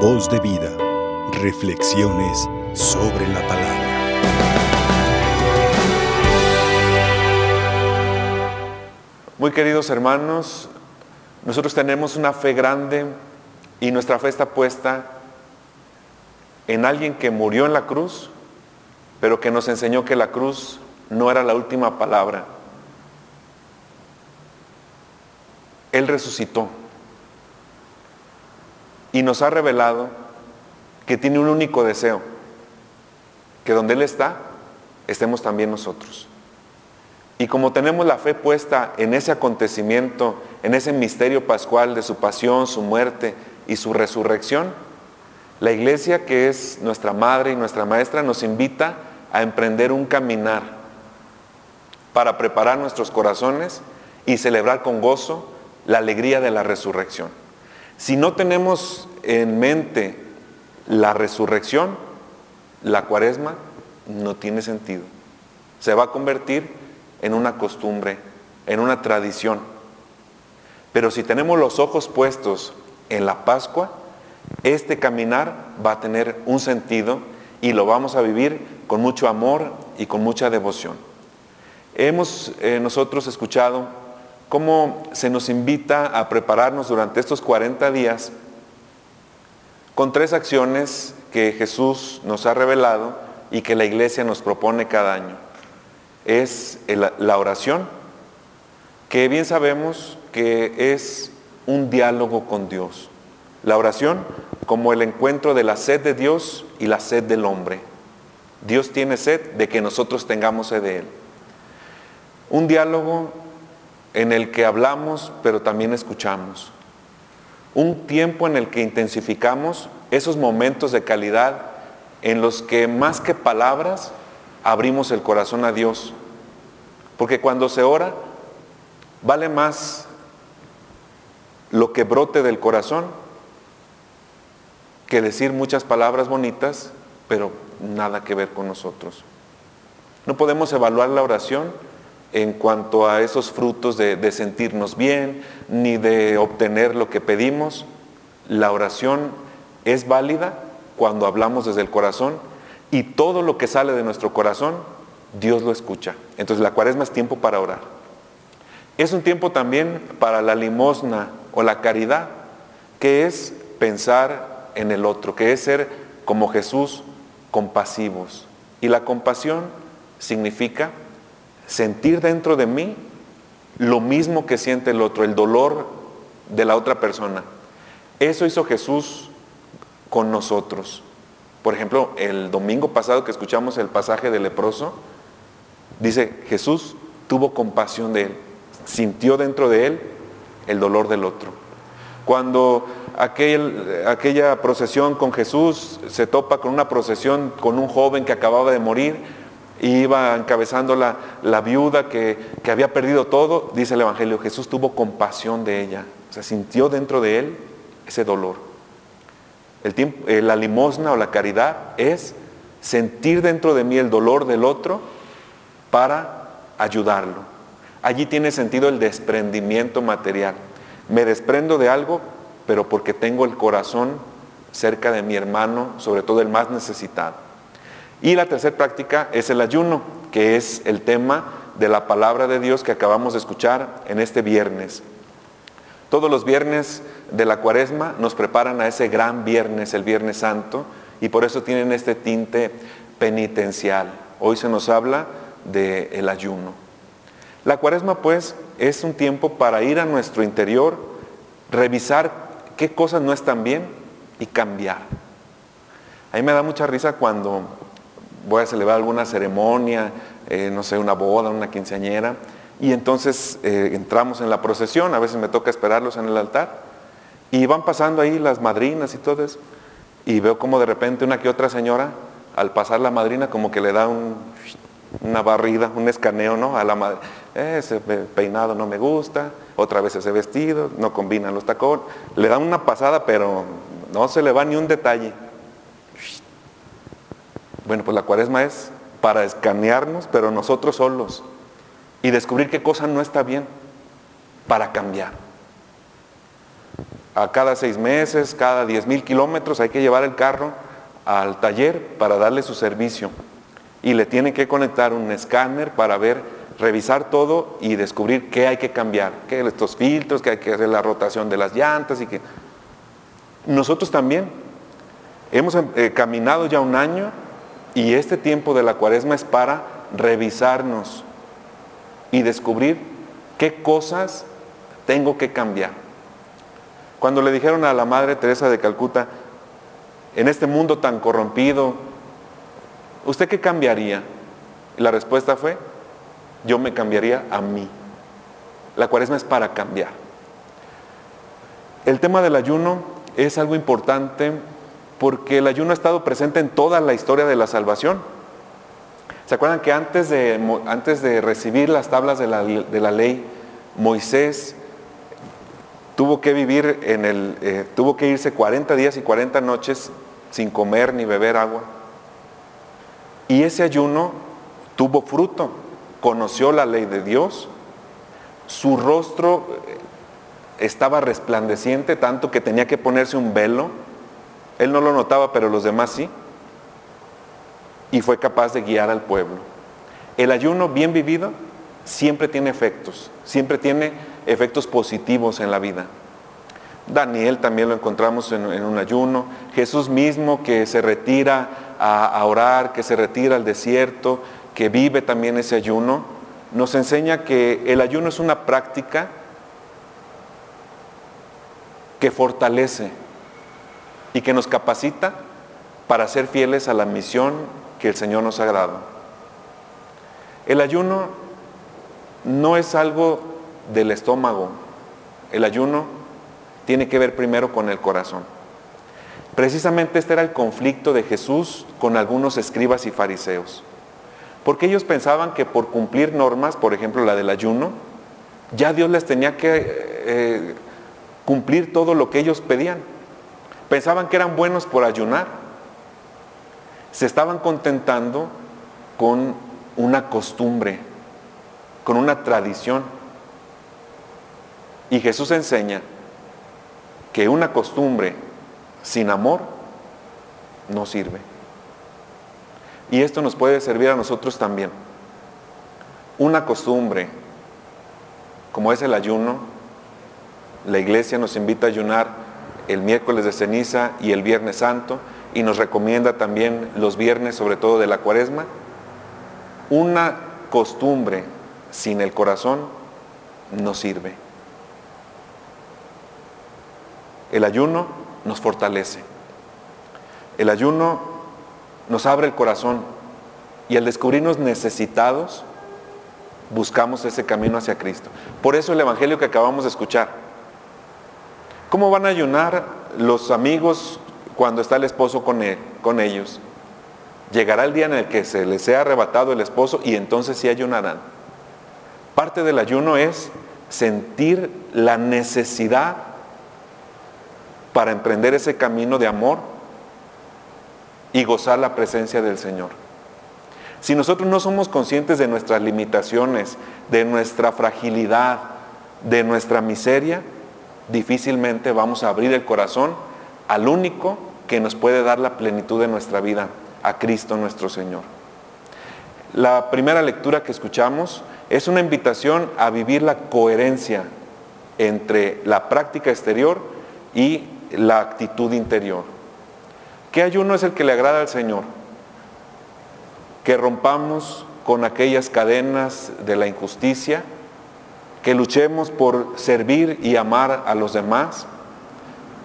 Voz de vida. Reflexiones sobre la palabra. Muy queridos hermanos, nosotros tenemos una fe grande y nuestra fe está puesta en alguien que murió en la cruz, pero que nos enseñó que la cruz no era la última palabra. Él resucitó y nos ha revelado que tiene un único deseo, que donde Él está, estemos también nosotros. Y como tenemos la fe puesta en ese acontecimiento, en ese misterio pascual de su pasión, su muerte y su resurrección, la iglesia que es nuestra madre y nuestra maestra nos invita a emprender un caminar para preparar nuestros corazones y celebrar con gozo la alegría de la resurrección. Si no tenemos en mente la resurrección, la cuaresma no tiene sentido. Se va a convertir en una costumbre, en una tradición. Pero si tenemos los ojos puestos en la Pascua, este caminar va a tener un sentido y lo vamos a vivir con mucho amor y con mucha devoción. Hemos eh, nosotros escuchado cómo se nos invita a prepararnos durante estos 40 días con tres acciones que Jesús nos ha revelado y que la iglesia nos propone cada año. Es la oración, que bien sabemos que es un diálogo con Dios. La oración como el encuentro de la sed de Dios y la sed del hombre. Dios tiene sed de que nosotros tengamos sed de Él. Un diálogo en el que hablamos, pero también escuchamos. Un tiempo en el que intensificamos esos momentos de calidad en los que más que palabras abrimos el corazón a Dios. Porque cuando se ora, vale más lo que brote del corazón que decir muchas palabras bonitas, pero nada que ver con nosotros. No podemos evaluar la oración en cuanto a esos frutos de, sentirnos bien, ni de obtener lo que pedimos. La oración es válida cuando hablamos desde el corazón y todo lo que sale de nuestro corazón, Dios lo escucha. Entonces la cuaresma es tiempo para orar. Es un tiempo también para la limosna o la caridad, que es pensar en el otro, que es ser como Jesús, compasivos. Y la compasión significa sentir dentro de mí lo mismo que siente el otro, el dolor de la otra persona. Eso hizo Jesús con nosotros. Por ejemplo, el domingo pasado que escuchamos el pasaje del leproso, dice, Jesús tuvo compasión de él, sintió dentro de él el dolor del otro. Cuando aquella procesión con Jesús se topa con una procesión con un joven que acababa de morir, iba encabezando la, viuda que, había perdido todo, dice el Evangelio, Jesús tuvo compasión de ella, o sea, sintió dentro de él ese dolor. Eh, la limosna o la caridad es sentir dentro de mí el dolor del otro para ayudarlo. Allí tiene sentido el desprendimiento material. Me desprendo de algo, pero porque tengo el corazón cerca de mi hermano, sobre todo el más necesitado. Y la tercera práctica es el ayuno, que es el tema de la palabra de Dios que acabamos de escuchar en este viernes. Todos los viernes de la cuaresma nos preparan a ese gran viernes, el Viernes Santo, y por eso tienen este tinte penitencial. Hoy se nos habla del ayuno. La cuaresma pues es un tiempo para ir a nuestro interior, revisar qué cosas no están bien y cambiar. A mí me da mucha risa cuando voy a celebrar alguna ceremonia, eh, no sé, una boda, una quinceañera, y entonces eh, entramos en la procesión, a veces me toca esperarlos en el altar, y van pasando ahí las madrinas y todo eso, y veo como de repente una que otra señora, al pasar la madrina, como que le da una barrida, un escaneo, ¿no? A la madre, ese peinado no me gusta, otra vez ese vestido, no combinan los tacones, le da una pasada, pero no se le va ni un detalle. Bueno, pues la cuaresma es para escanearnos, pero nosotros solos, y descubrir qué cosa no está bien para cambiar. a cada seis meses, cada diez mil kilómetros, hay que llevar el carro al taller para darle su servicio. Y le tienen que conectar un escáner para ver, revisar todo y descubrir qué hay que cambiar, que estos filtros, que hay que hacer la rotación de las llantas y que... Nosotros también hemos eh, caminado ya un año y este tiempo de la cuaresma es para revisarnos y descubrir qué cosas tengo que cambiar. Cuando le dijeron a la Madre Teresa de Calcuta, en este mundo tan corrompido, ¿usted qué cambiaría? Y la respuesta fue, yo me cambiaría a mí. La cuaresma es para cambiar. El tema del ayuno es algo importante porque el ayuno ha estado presente en toda la historia de la salvación. ¿Se acuerdan que antes de, antes de recibir las tablas de la, de la ley, Moisés tuvo que vivir en el, eh, tuvo que irse 40 días y 40 noches sin comer ni beber agua. Y ese ayuno tuvo fruto, conoció la ley de Dios, su rostro eh, estaba resplandeciente tanto que tenía que ponerse un velo, él no lo notaba, pero los demás sí, y fue capaz de guiar al pueblo. El ayuno bien vivido siempre tiene efectos, siempre tiene efectos positivos en la vida. Daniel también lo encontramos en, un ayuno. Jesús mismo que se retira a, orar, que se retira al desierto, que vive también ese ayuno, nos enseña que el ayuno es una práctica que fortalece y que nos capacita para ser fieles a la misión que el Señor nos ha dado. El ayuno no es algo del estómago. El ayuno tiene que ver primero con el corazón. Precisamente este era el conflicto de Jesús con algunos escribas y fariseos. Porque ellos pensaban que por cumplir normas, por ejemplo la del ayuno, ya Dios les tenía que eh, cumplir todo lo que ellos pedían. Pensaban que eran buenos por ayunar. Se estaban contentando con una costumbre, con una tradición. Y Jesús enseña que una costumbre sin amor no sirve. Y esto nos puede servir a nosotros también. Una costumbre, como es el ayuno, la iglesia nos invita a ayunar el miércoles de ceniza y el viernes santo y nos recomienda también los viernes, sobre todo de la cuaresma. Una costumbre sin el corazón no sirve. El ayuno nos fortalece. El ayuno nos abre el corazón y al descubrirnos necesitados, buscamos ese camino hacia Cristo. Por eso el Evangelio que acabamos de escuchar. ¿Cómo van a ayunar los amigos cuando está el esposo con, con ellos? Llegará el día en el que se les sea arrebatado el esposo y entonces sí ayunarán. Parte del ayuno es sentir la necesidad para emprender ese camino de amor y gozar la presencia del Señor. Si nosotros no somos conscientes de nuestras limitaciones, de nuestra fragilidad, de nuestra miseria, difícilmente vamos a abrir el corazón al único que nos puede dar la plenitud de nuestra vida, a Cristo nuestro Señor. La primera lectura que escuchamos es una invitación a vivir la coherencia entre la práctica exterior y la actitud interior. ¿Qué ayuno es el que le agrada al Señor? Que rompamos con aquellas cadenas de la injusticia, que luchemos por servir y amar a los demás,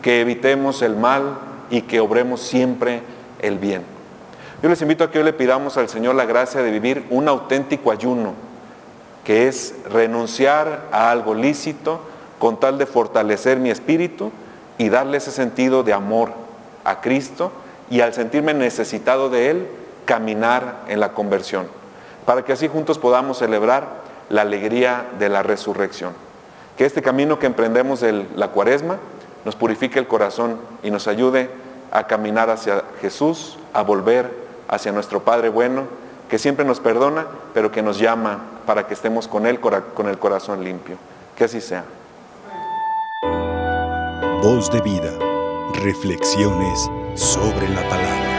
que evitemos el mal y que obremos siempre el bien. Yo les invito a que hoy le pidamos al Señor la gracia de vivir un auténtico ayuno, que es renunciar a algo lícito con tal de fortalecer mi espíritu y darle ese sentido de amor a Cristo y al sentirme necesitado de Él, caminar en la conversión, para que así juntos podamos celebrar la alegría de la resurrección. Que este camino que emprendemos de la cuaresma nos purifique el corazón y nos ayude a caminar hacia Jesús, a volver hacia nuestro Padre bueno, que siempre nos perdona, pero que nos llama para que estemos con Él con el corazón limpio. Que así sea. Voz de vida. Reflexiones sobre la palabra.